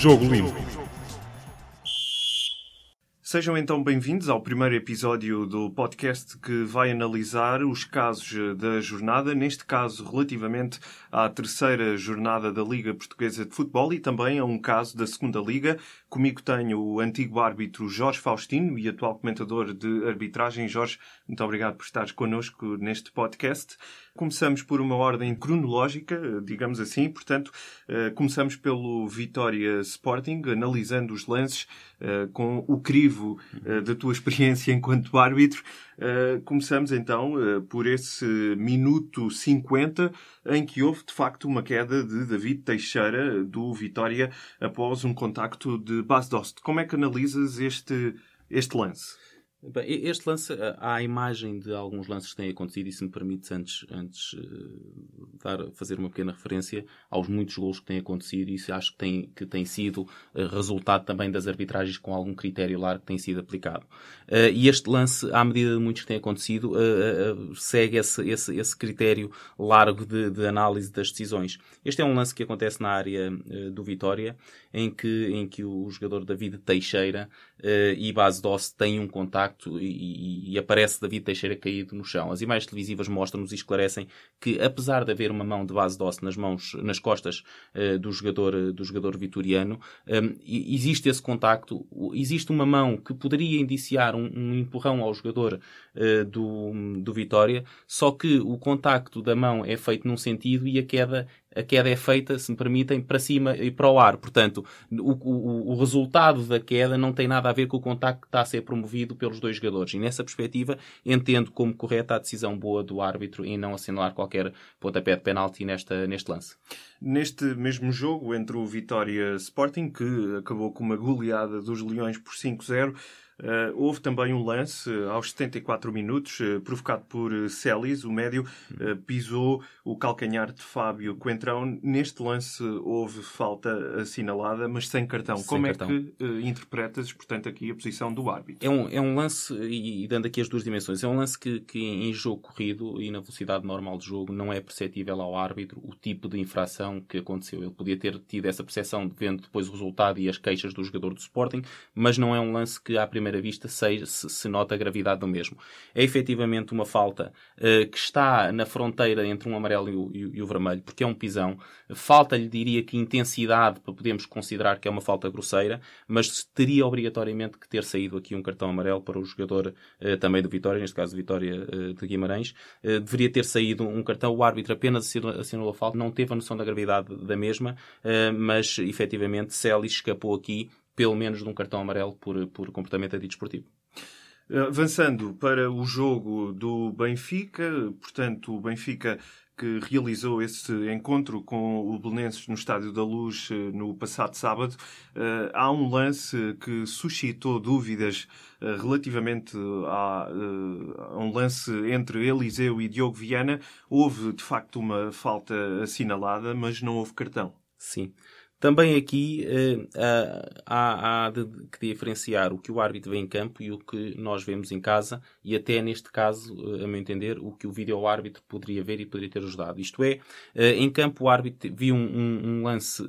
Jogo Limpo. Sejam então bem-vindos ao primeiro episódio do podcast que vai analisar os casos da jornada, neste caso relativamente à terceira jornada da Liga Portuguesa de Futebol e também a um caso da segunda Liga. Comigo tenho o antigo árbitro Jorge Faustino e atual comentador de arbitragem. Jorge, muito obrigado por estares connosco neste podcast. Começamos por uma ordem cronológica, digamos assim, portanto, eh, começamos pelo Vitória Sporting, analisando os lances eh, com o crivo eh, da tua experiência enquanto árbitro. Começamos então por esse minuto 50 em que houve de facto uma queda de David Teixeira do Vitória após um contacto de Bas Dost. Como é que analisas este, este lance? Bem, este lance, há a imagem de alguns lances que têm acontecido e se me permites antes, antes uh, dar, fazer uma pequena referência aos muitos gols que têm acontecido e isso acho que tem, que tem sido uh, resultado também das arbitragens com algum critério largo que tem sido aplicado. E este lance, à medida de muitos que têm acontecido, segue esse, esse, esse critério largo de, de, análise das decisões. Este é um lance que acontece na área do Vitória, em que, em que o jogador David Teixeira e Base Doce têm um contacto e, e, aparece David Teixeira caído no chão. As imagens televisivas mostram-nos e esclarecem que, apesar de haver uma mão de base doce nas mãos, nas costas uh, do jogador, do jogador vitoriano, um, ehm, existe esse contacto, existe uma mão que poderia indiciar um, um empurrão ao jogador uh, do, do Vitória, só que o contacto da mão é feito num sentido e a queda a queda é feita, se me permitem, para cima e para o ar. Portanto, o, o, o, resultado da queda não tem nada a ver com o contacto que está a ser promovido pelos dois jogadores. E nessa perspectiva, entendo como correta a decisão boa do árbitro em não assinalar qualquer pontapé de penalti nesta, neste lance. Neste mesmo jogo entre o Vitória Sporting, que acabou com uma goleada dos Leões por 5-0, Uh, houve também um lance uh, aos 74 minutos, uh, provocado por Celis, o médio, pisou o calcanhar de Fábio Coentrão. Neste lance houve falta assinalada, mas sem cartão. Sem Como cartão. é que interpretas, portanto, aqui a posição do árbitro? É um, é um lance, e, dando aqui as duas dimensões, é um lance que, que em jogo corrido e na velocidade normal de jogo não é perceptível ao árbitro o tipo de infração que aconteceu. Ele podia ter tido essa percepção vendo depois o resultado e as queixas do jogador do Sporting, mas não é um lance que à primeira primeira vista se, se, nota a gravidade do mesmo. É efetivamente uma falta uh, que está na fronteira entre um amarelo e o, e, e o vermelho, porque é um pisão. Falta-lhe, diria que, intensidade para podermos considerar que é uma falta grosseira, mas teria obrigatoriamente que ter saído aqui um cartão amarelo para o jogador uh, também do Vitória, neste caso Vitória uh, de Guimarães. deveria ter saído um cartão, o árbitro apenas assinou a falta, não teve a noção da gravidade da mesma, mas efetivamente Celis escapou aqui pelo menos de um cartão amarelo por, por comportamento antidesportivo. Avançando para o jogo do Benfica, portanto, o Benfica que realizou esse encontro com o Belenenses no Estádio da Luz eh, no passado sábado, eh, há um lance que suscitou dúvidas eh, relativamente a, a um lance entre Eliseu e Diogo Viana. Houve, de facto, uma falta assinalada, mas não houve cartão. Sim. Também aqui uh, há, há de, que diferenciar o que o árbitro vê em campo e o que nós vemos em casa, e até neste caso, uh, a meu entender, o que o vídeo árbitro poderia ver e poderia ter ajudado. Isto é, uh, em campo o árbitro viu um, um, um lance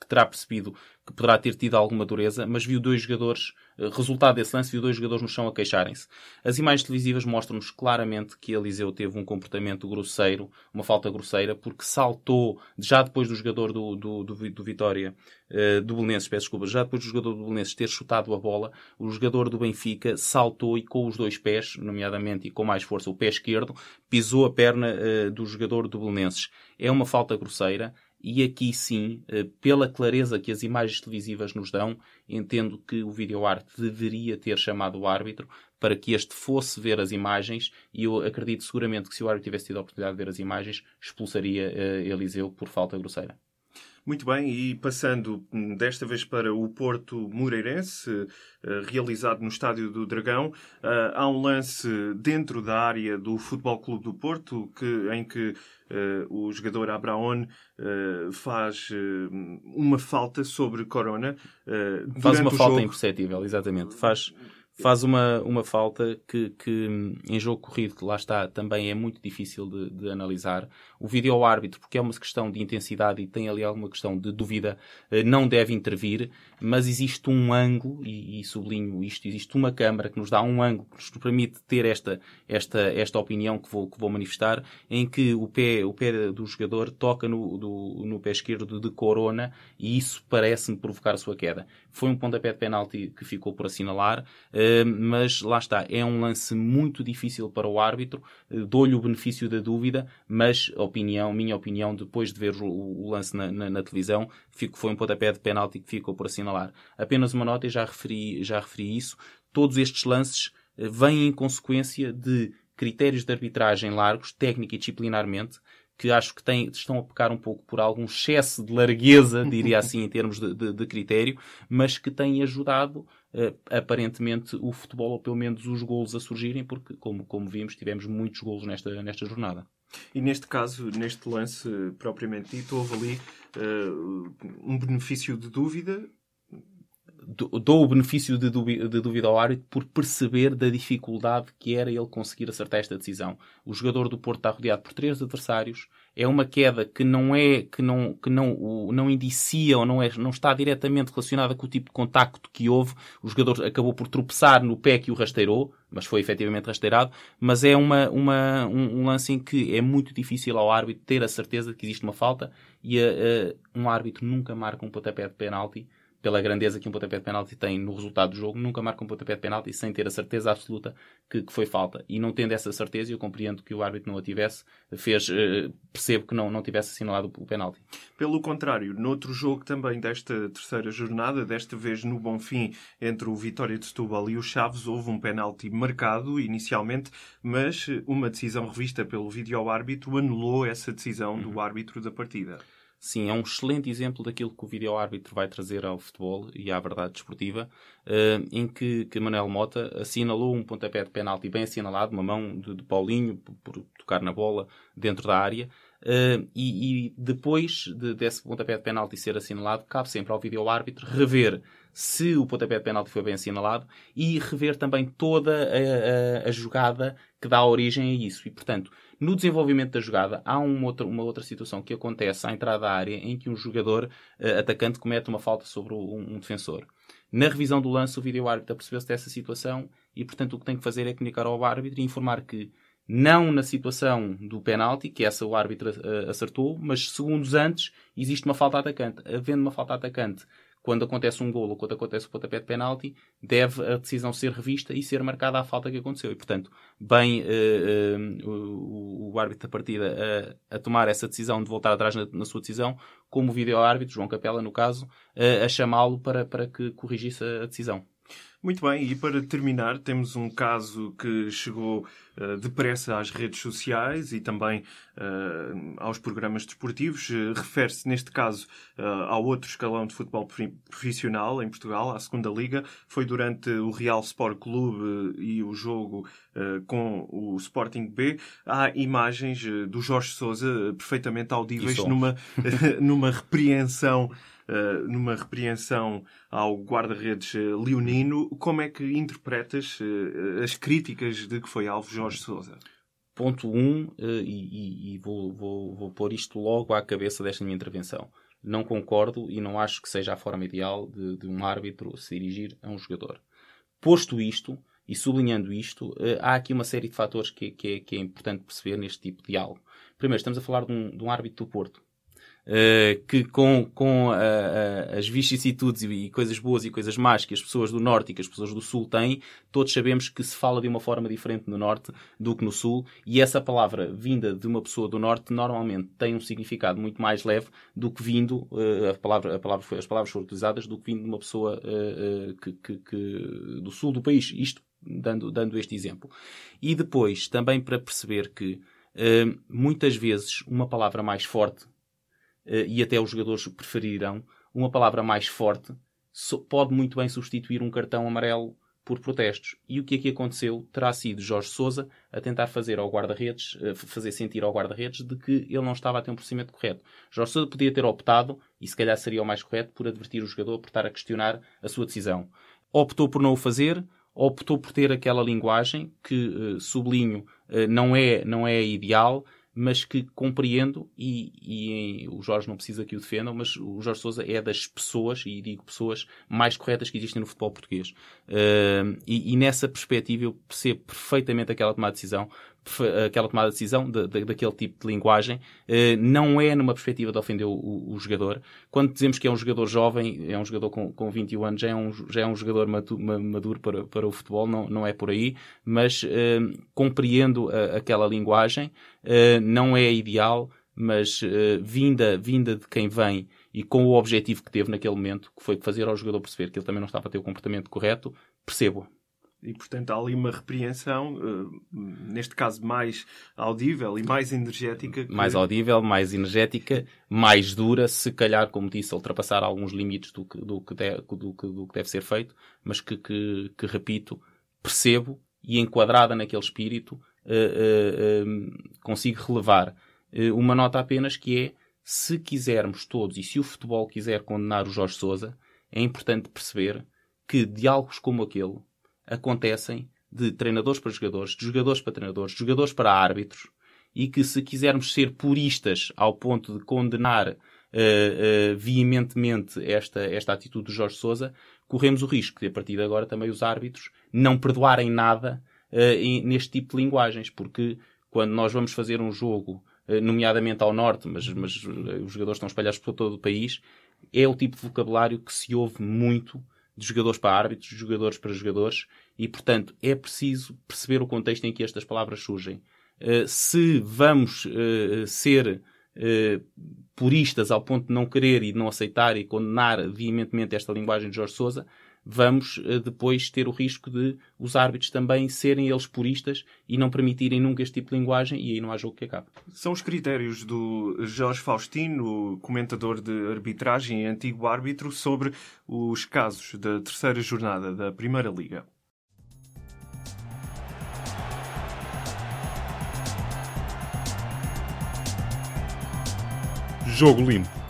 que terá percebido que poderá ter tido alguma dureza, mas viu dois jogadores, eh, resultado desse lance, viu dois jogadores no chão a queixarem-se. As imagens televisivas mostram-nos claramente que Eliseu teve um comportamento grosseiro, uma falta grosseira, porque saltou, já depois do jogador do, do, do, do Vitória, uh, do Belenenses, peço desculpa, já depois do jogador do Belenenses ter chutado a bola, o jogador do Benfica saltou e com os dois pés, nomeadamente e com mais força o pé esquerdo, pisou a perna uh, do jogador do Belenenses. É uma falta grosseira, e aqui sim, eh, pela clareza que as imagens televisivas nos dão, entendo que o videoarte deveria ter chamado o árbitro para que este fosse ver as imagens e eu acredito seguramente que se o árbitro tivesse tido a oportunidade de ver as imagens, expulsaria uh, Eliseu por falta grosseira. Muito bem, e passando hum, desta vez para o Porto Moreirense, eh, realizado no Estádio do Dragão, eh, há um lance dentro da área do Futebol Clube do Porto que, em que Uh, o jogador Abraon uh, faz uh, uma falta sobre Corona. faz uma falta jogo... imperceptível, exatamente. Faz, faz uma, uma falta que, que em jogo corrido, lá está, também é muito difícil de, de analisar. O vídeo árbitro, porque é uma questão de intensidade e tem ali alguma questão de dúvida, eh, não deve intervir, mas existe um ângulo, e, e sublinho isto, existe uma câmara que nos dá um ângulo que nos permite ter esta, esta, esta opinião que vou, que vou manifestar, em que o pé, o pé do jogador toca no, do, no pé esquerdo de Corona e isso parece-me provocar a sua queda. Foi um pontapé de penalti que ficou por assinalar, eh, mas lá está, é um lance muito difícil para o árbitro, eh, dou-lhe o benefício da dúvida, mas opinião, minha opinião, depois de ver o, o lance na, na, na, televisão, fico, foi um pontapé de penalti que ficou por assinalar. Apenas uma nota, e já referi, já referi isso, todos estes lances eh, vêm em consequência de critérios de arbitragem largos, técnica e disciplinarmente, que acho que têm, estão a pecar um pouco por algum excesso de largueza, diria assim, em termos de, de, de critério, mas que têm ajudado uh, aparentemente o futebol, ou pelo menos os golos a surgirem, porque, como, como vimos, tivemos muitos golos nesta, nesta jornada. E neste caso, neste lance propriamente dito, houve ali uh, um benefício de dúvida dou o benefício de dúvida, ao árbitro por perceber da dificuldade que era ele conseguir acertar esta decisão. O jogador do Porto está rodeado por três adversários. É uma queda que não é que não que não o, não indicia ou não é não está diretamente relacionada com o tipo de contacto que houve. O jogador acabou por tropeçar no pé que o rasteirou, mas foi efetivamente rasteirado. Mas é uma, uma um, um lance em que é muito difícil ao árbitro ter a certeza de que existe uma falta e a, a, um árbitro nunca marca um pontapé de penalti pela grandeza que um pontapé de penalti tem no resultado do jogo, nunca marca um pontapé de penalti sem ter a certeza absoluta que, que foi falta. E não tendo essa certeza, eu compreendo que o árbitro não a tivesse, fez, uh, percebo que não, não tivesse assinalado o penalti. Pelo contrário, noutro jogo também desta terceira jornada, desta vez no Bonfim, entre o Vitória de Setúbal e o Chaves, houve um penalti marcado inicialmente, mas uma decisão revista pelo vídeo-árbitro anulou essa decisão do uhum. árbitro da partida. Sim, é um excelente exemplo daquilo que o vídeo-árbitro vai trazer ao futebol e à verdade desportiva, uh, em que, que Manuel Mota assinalou um pontapé de penalti bem assinalado, uma mão de, de Paulinho por, por, tocar na bola dentro da área, uh, e, e, depois de, desse pontapé de penalti ser assinalado, cabe sempre ao vídeo-árbitro rever se o pontapé de penalti foi bem assinalado e rever também toda a, a, a jogada que dá origem a isso. E, portanto, no desenvolvimento da jogada, há uma outra, uma outra situação que acontece à entrada da área em que um jogador uh, atacante comete uma falta sobre um, um defensor. Na revisão do lance, o vídeo-árbitro percebeu-se dessa situação e, portanto, o que tem que fazer é comunicar ao árbitro e informar que não na situação do penalti, que essa o árbitro uh, acertou, mas segundos antes existe uma falta atacante. Havendo uma falta atacante quando acontece um golo ou quando acontece o pontapé de penalti, deve a decisão ser revista e ser marcada a falta que aconteceu. E, portanto, bem uh, uh, o, o, árbitro da partida a, a, tomar essa decisão de voltar atrás na, na sua decisão, como o vídeo-árbitro, João Capela, no caso, uh, a chamá-lo para, para que corrigisse a decisão. Muito bem, e para terminar, temos um caso que chegou uh, depressa às redes sociais e também uh, aos programas desportivos. Uh, Refere-se, neste caso, ao outro escalão de futebol profissional em Portugal, à segunda Liga. Foi durante o Real Sport Clube e o jogo com o Sporting B. Há imagens do Jorge Sousa perfeitamente audíveis numa, numa repreensão uh, numa repreensão ao guarda-redes uh, leonino. Como é que interpretas uh, as críticas de que foi alvo Jorge Sousa? Ponto 1, um, e, e vou, vou, vou pôr isto logo à cabeça desta minha intervenção. Não concordo e não acho que seja a forma ideal de, de um árbitro se dirigir a um jogador. Posto isto, e sublinhando isto, há aqui uma série de fatores que, que, é, que, é, importante perceber neste tipo de diálogo. Primeiro, estamos a falar de um, de um árbitro do Porto, Uh, que com, com uh, uh, as vicissitudes e, e, coisas boas e coisas más que as pessoas do Norte e que as pessoas do Sul têm, todos sabemos que se fala de uma forma diferente no Norte do que no Sul, e essa palavra vinda de uma pessoa do Norte normalmente tem um significado muito mais leve do que vindo, a palavra, a palavra foi, as palavras foram utilizadas, do que vindo de uma pessoa que, que, que, do Sul do país. Isto dando, dando este exemplo. E depois, também para perceber que muitas vezes uma palavra mais forte eh, e até os jogadores preferirão, uma palavra mais forte pode muito bem substituir um cartão amarelo por protestos. E o que aqui aconteceu terá sido Jorge Sousa a tentar fazer ao guarda-redes, eh, fazer sentir ao guarda-redes de que ele não estava a ter um procedimento correto. Jorge Sousa podia ter optado, e se calhar seria o mais correto, por advertir o jogador por estar a questionar a sua decisão. Optou por não o fazer, optou por ter aquela linguagem que, sublinho, não é, não é ideal, mas que compreendo e, e, o Jorge não precisa que o defendam, mas o Jorge Sousa é das pessoas, e digo pessoas, mais corretas que existem no futebol português. Uh, e, e, nessa perspectiva eu percebo perfeitamente aquela tomada de decisão, aquela tomada de decisão de, de, daquele tipo de linguagem, uh, não é numa perspectiva de ofender o, o, o, jogador. Quando dizemos que é um jogador jovem, é um jogador com, com 21 anos, já é um, já é um jogador maduro, para, para o futebol, não, não é por aí, mas uh, compreendo a, aquela linguagem, uh, não é ideal, mas vinda, vinda de quem vem e com o objetivo que teve naquele momento, que foi fazer ao jogador perceber que ele também não estava a ter o comportamento correto, percebo. E, portanto, há ali uma repreensão, uh, neste caso mais audível e mais energética. Que... Mais audível, mais energética, mais dura, se calhar, como disse, ultrapassar alguns limites do que, do que, de, do que, do que deve ser feito, mas que, que, que, repito, percebo e enquadrada naquele espírito, uh, uh, consigo relevar. uma nota apenas que é, se quisermos todos, e se o futebol quiser condenar o Jorge Sousa, é importante perceber que diálogos como aquele acontecem de treinadores para jogadores, de jogadores para treinadores, de jogadores para árbitros, e que se quisermos ser puristas ao ponto de condenar uh, uh, veementemente esta, esta atitude do Jorge Sousa, corremos o risco de, a partir de agora, também os árbitros não perdoarem nada uh, neste tipo de linguagens, porque quando nós vamos fazer um jogo, nomeadamente ao norte, mas, mas os jogadores estão espalhados por todo o país, é o tipo de vocabulário que se ouve muito de jogadores para árbitros, de jogadores para jogadores, e portanto é preciso perceber o contexto em que estas palavras surgem. Uh, se vamos uh, ser uh, puristas ao ponto de não querer e de não aceitar e condenar veementemente esta linguagem de Jorge Sousa, vamos uh, depois ter o risco de os árbitros também serem eles puristas e não permitirem nunca este tipo de linguagem e aí não há jogo que acabe. São os critérios do Jorge Faustino, comentador de arbitragem e antigo árbitro, sobre os casos da terceira jornada da Primeira Liga. Jogo limpo